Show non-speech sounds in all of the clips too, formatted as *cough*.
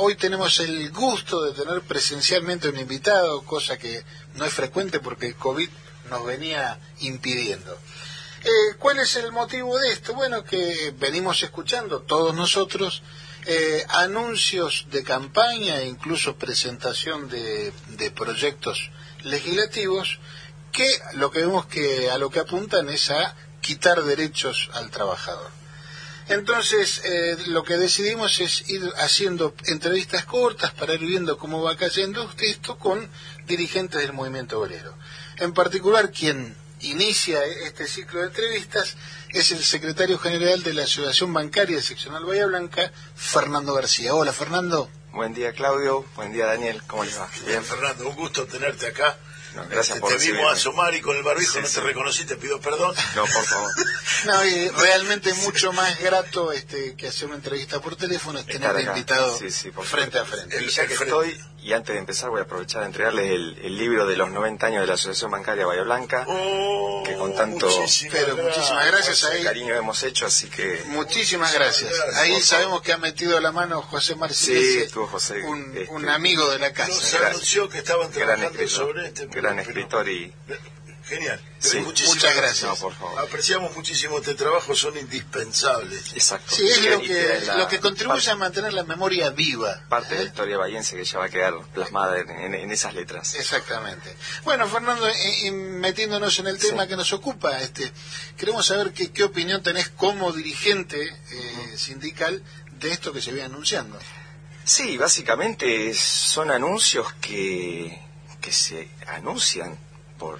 hoy tenemos el gusto de tener presencialmente un invitado, cosa que no es frecuente porque el COVID nos venía impidiendo. Eh, ¿Cuál es el motivo de esto? Bueno, que venimos escuchando todos nosotros eh, anuncios de campaña e incluso presentación de, de proyectos legislativos que lo que vemos que a lo que apuntan es a quitar derechos al trabajador. Entonces, eh, lo que decidimos es ir haciendo entrevistas cortas para ir viendo cómo va cayendo esto con dirigentes del movimiento obrero. En particular, quien inicia este ciclo de entrevistas es el secretario general de la Asociación Bancaria Seccional Bahía Blanca, Fernando García. Hola, Fernando. Buen día, Claudio. Buen día, Daniel. ¿Cómo les va? Bien, Fernando, un gusto tenerte acá gracias te, por te vimos asomar y con el barbijo no te reconocí, te pido perdón. No, por favor. *laughs* no, y realmente mucho más grato este que hacer una entrevista por teléfono es tenerte invitado frente a frente. Y ya que estoy, y antes de empezar voy a aprovechar de entregarles el, libro de los 90 años de la Asociación Bancaria Bahía Blanca, oh, que con tanto pero muchísimas gracias ahí. cariño hemos hecho, así que... Muchísimas gracias. Ahí sabemos que ha metido la mano José Marcelo, sí, estuvo José, un, este, un, amigo de la casa. se anunció que estaban trabajando sobre este... Gran escritor y Genial. muchas gracias. Apreciamos muchísimo este trabajo, son indispensables. Exacto. Sí, es lo que, lo que contribuye a mantener la memoria viva. Parte de la ¿eh? historia bahiense que ya va a quedar plasmada en, esas letras. Exactamente. Bueno, Fernando, metiéndonos en el tema que nos ocupa, este, queremos saber qué, qué opinión tenés como dirigente eh, sindical de esto que se viene anunciando. Sí, básicamente son anuncios que, que se anuncian por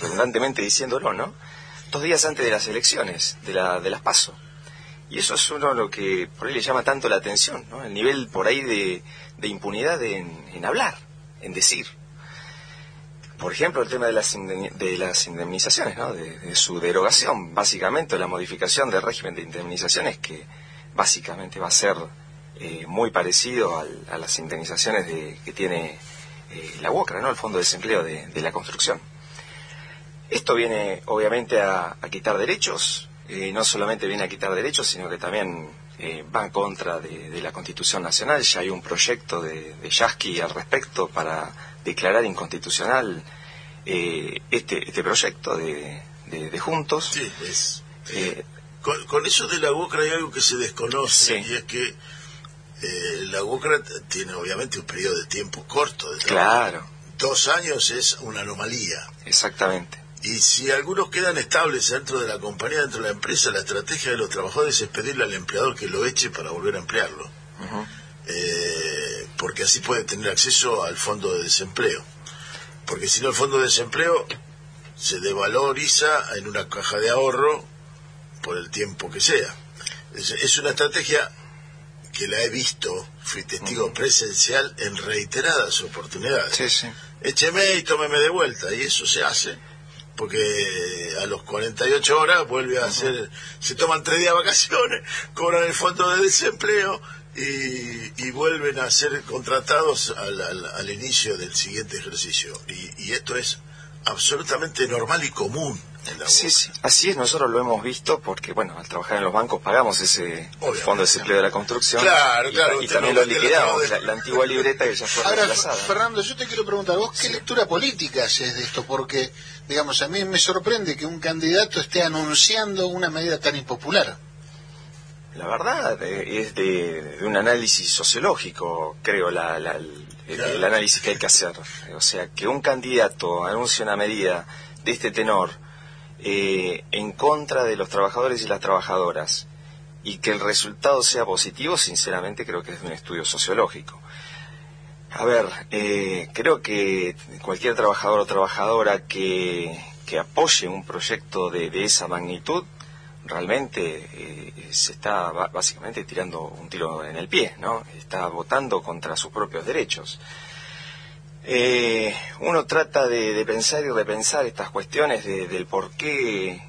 redundantemente diciéndolo, ¿no? Dos días antes de las elecciones, de, la, de las PASO. Y eso es uno lo que por ahí le llama tanto la atención, ¿no? El nivel por ahí de, impunidad en, hablar, en decir. Por ejemplo, el tema de las, de las indemnizaciones, ¿no? De, su derogación, básicamente, la modificación del régimen de indemnizaciones, que básicamente va a ser eh, muy parecido a las indemnizaciones de, que tiene eh, la UOCRA, ¿no? El Fondo de Desempleo de la Construcción. Esto viene obviamente a, quitar derechos, y no solamente viene a quitar derechos, sino que también eh, va en contra de, la Constitución Nacional. Ya hay un proyecto de, de Yasky al respecto para declarar inconstitucional eh, este, este proyecto de, Juntos. Sí, es. Eh, con, eso de la UOCRA hay algo que se desconoce y es que la UOCRA tiene obviamente un periodo de tiempo corto de. Claro. Dos años es una anomalía. Exactamente. Y si algunos quedan estables dentro de la compañía, dentro de la empresa, la estrategia de los trabajadores es pedirle al empleador que lo eche para volver a emplearlo. Eh, porque así puede tener acceso al fondo de desempleo. Porque si no, el fondo de desempleo se devaloriza en una caja de ahorro por el tiempo que sea. Es, una estrategia que la he visto, fui testigo presencial en reiteradas oportunidades. Sí, sí. Écheme y tómeme de vuelta, y eso se hace porque a los 48 horas vuelve a hacer, se toman tres días de vacaciones, *laughs* cobran el fondo de desempleo y, vuelven a ser contratados al, inicio del siguiente ejercicio. Y, esto es absolutamente normal y común. La sí, sí, así es, nosotros lo hemos visto porque, bueno, al trabajar en los bancos pagamos ese fondo de desempleo de la construcción. Claro, claro. Y, también lo liquidamos, la, antigua libreta que ya fue Ahora, reemplazada. Fernando, yo te quiero preguntar, ¿vos qué lectura política haces de esto? Porque digamos, a mí me sorprende que un candidato esté anunciando una medida tan impopular. La verdad eh, es de, un análisis sociológico, creo, la, el, análisis que hay que hacer. O sea, que un candidato anuncie una medida de este tenor eh, en contra de los trabajadores y las trabajadoras y que el resultado sea positivo, sinceramente creo que es de un estudio sociológico. A ver, eh, creo que cualquier trabajador o trabajadora que, apoye un proyecto de, esa magnitud realmente eh, se está básicamente tirando un tiro en el pie, ¿no? Está votando contra sus propios derechos. Eh, uno trata de, pensar y repensar estas cuestiones del por qué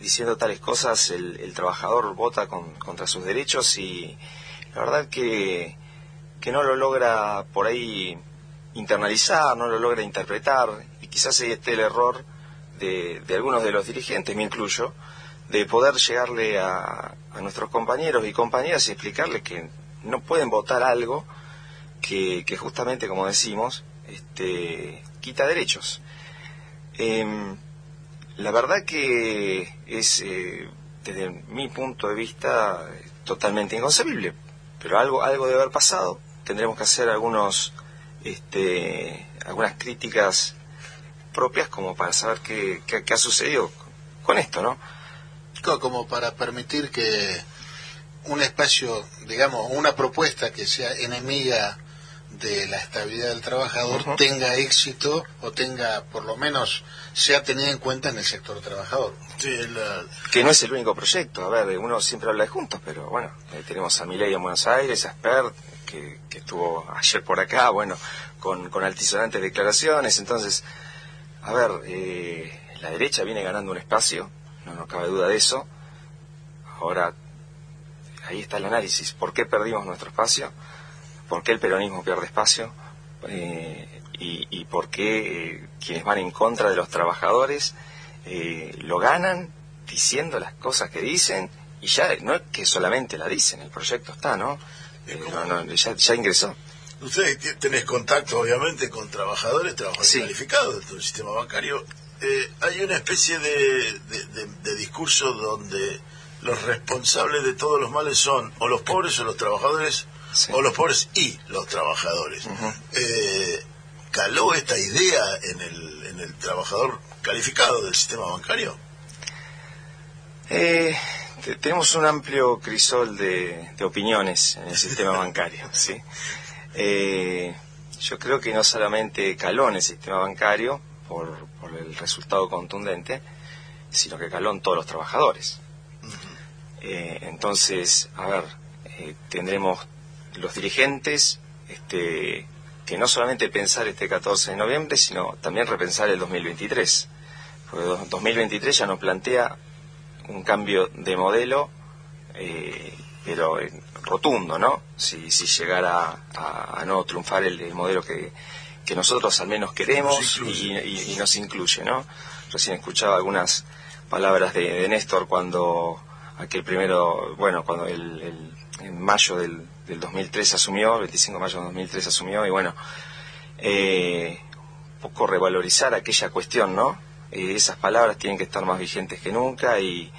diciendo tales cosas el, trabajador vota contra sus derechos y la verdad que que no lo logra por ahí internalizar, no lo logra interpretar, y quizás ahí esté el error de, algunos de los dirigentes, me incluyo, de poder llegarle a, nuestros compañeros y compañeras y explicarles que no pueden votar algo que, justamente, como decimos, este, quita derechos. Em, la verdad que es, eh, desde mi punto de vista, totalmente inconcebible, pero algo, algo debe haber pasado. Tendremos que hacer algunos, este, algunas críticas propias como para saber qué, qué ha sucedido con esto, ¿no? Como para permitir que un espacio, digamos, una propuesta que sea enemiga de la estabilidad del trabajador tenga éxito o tenga, por lo menos, sea tenida en cuenta en el sector trabajador. Que no es el único proyecto, a ver, uno siempre habla de juntos, pero bueno, tenemos a Milei en Buenos Aires, a Spert, que, estuvo ayer por acá, bueno, con, con altisonantes declaraciones, entonces, a ver, eh, la derecha viene ganando un espacio, no, no cabe duda de eso, ahora ahí está el análisis. ¿Por qué perdimos nuestro espacio? ¿Por qué el peronismo pierde espacio? Eh, y, por qué eh, quienes van en contra de los trabajadores eh, lo ganan diciendo las cosas que dicen y ya no es que solamente la dicen, el proyecto está, ¿no? ya, ingresó. Ustedes tenés contacto, obviamente, con trabajadores, trabajadores calificados del sistema bancario. hay una especie de discurso donde los responsables de todos los males son o los pobres o los trabajadores, o los pobres y los trabajadores. Eh, ¿Caló esta idea en el, en el trabajador calificado del sistema bancario? Eh, tenemos un amplio crisol de, opiniones en el sistema *laughs* bancario, ¿sí? Eh, yo creo que no solamente caló en el sistema bancario por, por el resultado contundente, sino que caló en todos los trabajadores. Eh, entonces, a ver, eh, tendremos los dirigentes este, que no solamente pensar este 14 de noviembre, sino también repensar el 2023. Porque 2023 ya nos plantea un cambio de modelo, eh, pero rotundo, ¿no? Si, si llegara a, no triunfar el, modelo que, que, nosotros al menos queremos y, nos incluye, ¿no? Recién escuchaba algunas palabras de, de Néstor cuando aquel primero, bueno, cuando el, en mayo del, del 2003 asumió, 25 de mayo del 2003 asumió, y bueno, eh, un poco revalorizar aquella cuestión, ¿no? Eh, esas palabras tienen que estar más vigentes que nunca y,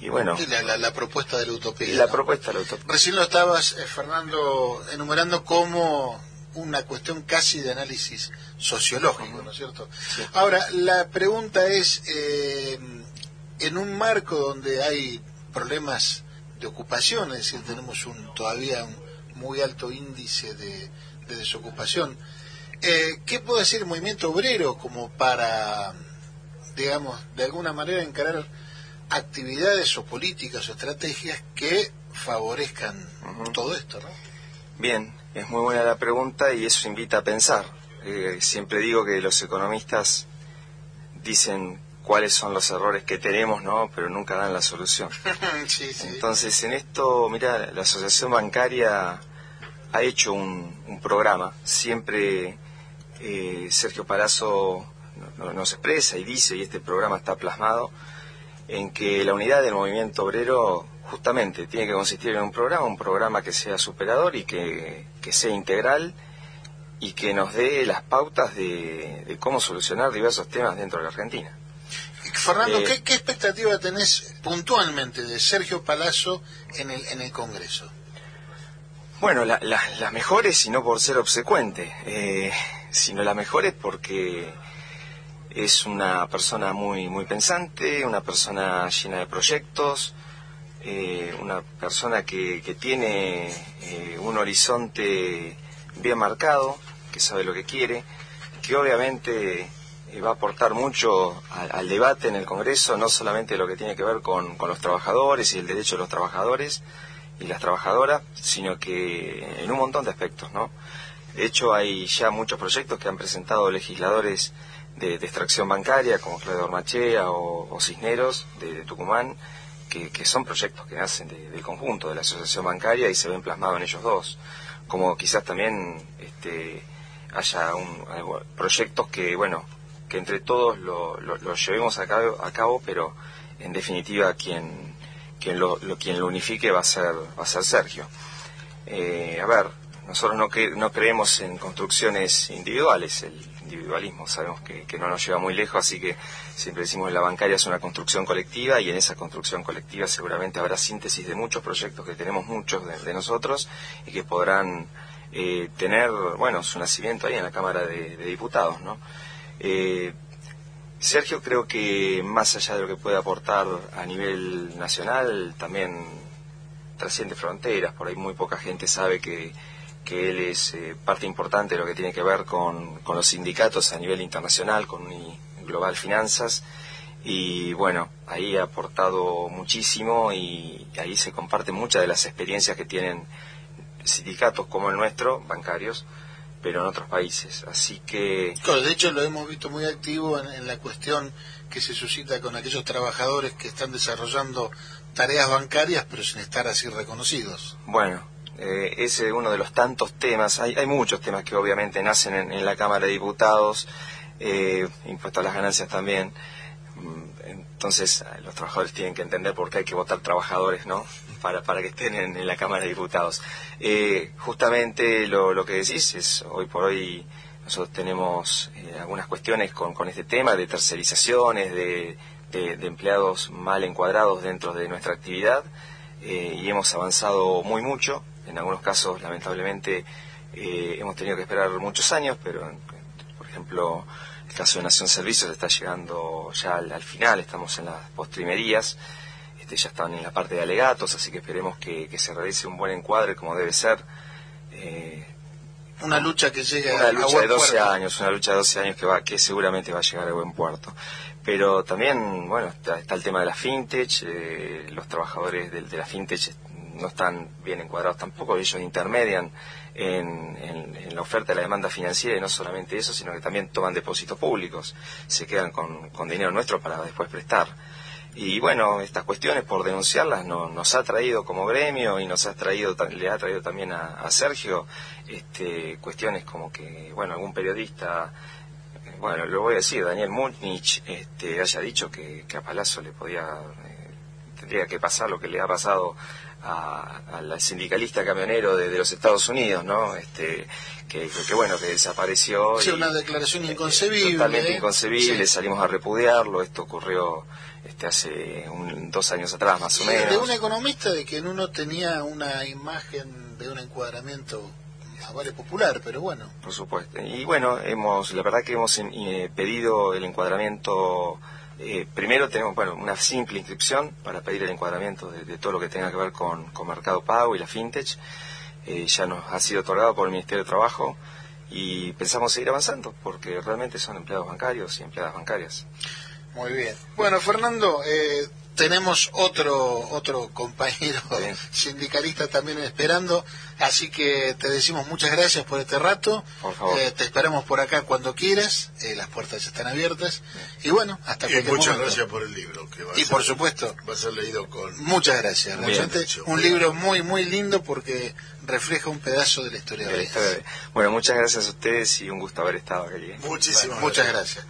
y bueno. la, propuesta de la utopía. La propuesta de la utopía. Recién lo estabas, eh, Fernando, enumerando como una cuestión casi de análisis sociológico, ¿no es cierto? Ahora, la pregunta es, en un marco donde hay problemas de ocupación, es decir, tenemos un, todavía un muy alto índice de, desocupación. Eh, ¿Qué puede decir el movimiento obrero como para, digamos, de alguna manera encarar actividades o políticas o estrategias que favorezcan todo esto? ¿no? Bien, es muy buena la pregunta y eso invita a pensar. Eh, siempre digo que los economistas dicen cuáles son los errores que tenemos, ¿no? Pero nunca dan la solución. *laughs* Entonces, en esto, mira, la Asociación Bancaria ha hecho un, programa. Siempre eh, Sergio Palazzo nos expresa y dice, y este programa está plasmado, en que la unidad del movimiento obrero justamente tiene que consistir en un programa, un programa que sea superador y que, sea integral y que nos dé las pautas de cómo solucionar diversos temas dentro de la Argentina. Fernando, ¿qué, expectativa tenés puntualmente de Sergio Palazzo en el, en el Congreso? Bueno, las la, mejores, y no por ser obsecuente, eh, sino las mejores porque es una persona muy, muy pensante, una persona llena de proyectos, eh, una persona que, que tiene eh, un horizonte bien marcado, que sabe lo que quiere, que obviamente va a aportar mucho al, debate en el Congreso, no solamente lo que tiene que ver con, los trabajadores y el derecho de los trabajadores y las trabajadoras, sino que en un montón de aspectos, ¿no? De hecho, hay ya muchos proyectos que han presentado legisladores de, extracción bancaria, como Claudio Machea o, Cisneros, de, Tucumán, que, son proyectos que nacen del conjunto de la asociación bancaria y se ven plasmados en ellos dos. Como quizás también este, haya proyectos que, bueno, que entre todos lo, llevemos a cabo, a cabo, pero en definitiva quien, quien, lo, quien lo unifique va a ser, va a ser Sergio. Eh, a ver, nosotros no, no creemos en construcciones individuales, el individualismo sabemos que, no nos lleva muy lejos, así que siempre decimos que la bancaria es una construcción colectiva y en esa construcción colectiva seguramente habrá síntesis de muchos proyectos que tenemos muchos de, nosotros y que podrán eh, tener, bueno, su nacimiento ahí en la Cámara de, Diputados, ¿no? Eh, Sergio creo que más allá de lo que puede aportar a nivel nacional, también trasciende fronteras, por ahí muy poca gente sabe que, que él es eh, parte importante de lo que tiene que ver con, con, los sindicatos a nivel internacional, con Global Finanzas, y bueno, ahí ha aportado muchísimo y ahí se comparten muchas de las experiencias que tienen sindicatos como el nuestro, bancarios, pero en otros países. Así que... Claro, de hecho lo hemos visto muy activo en, la cuestión que se suscita con aquellos trabajadores que están desarrollando tareas bancarias pero sin estar así reconocidos. Bueno, eh, ese es uno de los tantos temas. Hay, hay muchos temas que obviamente nacen en, la Cámara de Diputados, eh, impuestos a las ganancias también. Mm, entonces los trabajadores tienen que entender por qué hay que votar trabajadores, ¿no? Para, para que estén en, la Cámara de Diputados. Eh, justamente lo, que decís es, hoy por hoy nosotros tenemos eh, algunas cuestiones con, este tema de tercerizaciones, de, de, empleados mal encuadrados dentro de nuestra actividad eh, y hemos avanzado muy mucho. En algunos casos, lamentablemente, hemos tenido que esperar muchos años, pero, por ejemplo, el caso de Nación Servicios está llegando ya al, final, estamos en las postrimerías, este, ya están en la parte de alegatos, así que esperemos que, se realice un buen encuadre como debe ser. Eh, una lucha que llegue una lucha de 12 años, una lucha de 12 años que va, que seguramente va a llegar a buen puerto. Pero también, bueno, está, el tema de la fintech, eh, los trabajadores de, de la fintech no están bien encuadrados tampoco, ellos intermedian en, la oferta de la demanda financiera y no solamente eso, sino que también toman depósitos públicos, se quedan con, dinero nuestro para después prestar. Y bueno, estas cuestiones, por denunciarlas, nos ha traído como gremio y nos ha traído, le ha traído también a, Sergio este, cuestiones como que, bueno, algún periodista, bueno, lo voy a decir, Daniel Munich, este, haya dicho que, a Palazzo le podía, eh, tendría que pasar lo que le ha pasado al sindicalista camionero de, los Estados Unidos, ¿no? Este, que, bueno, que desapareció. Sí, una declaración inconcebible. Totalmente ¿eh? inconcebible, salimos a repudiarlo, esto ocurrió este hace dos años atrás más o menos. De un economista de que uno tenía una imagen de un encuadramiento a vale popular, pero bueno. Por supuesto. Y bueno, hemos, la verdad que hemos eh, pedido el encuadramiento eh, primero tenemos bueno, una simple inscripción para pedir el encuadramiento de, todo lo que tenga que ver con, Mercado Pago y la FinTech. Eh, ya nos ha sido otorgado por el Ministerio de Trabajo y pensamos seguir avanzando porque realmente son empleados bancarios y empleadas bancarias. Muy bien. Bueno, Fernando, eh, tenemos otro otro compañero *laughs* sindicalista también esperando, así que te decimos muchas gracias por este rato. Por favor. Eh, te esperamos por acá cuando quieras, eh, las puertas están abiertas. Y bueno, hasta que muchas gracias por el libro. Que va y por supuesto. Va a ser leído con... Muchas gracias. Realmente un libro muy, muy lindo porque refleja un pedazo de la historia de, la historia. Bueno, muchas gracias a ustedes y un gusto haber estado aquí. Muchísimas Muchas gracias.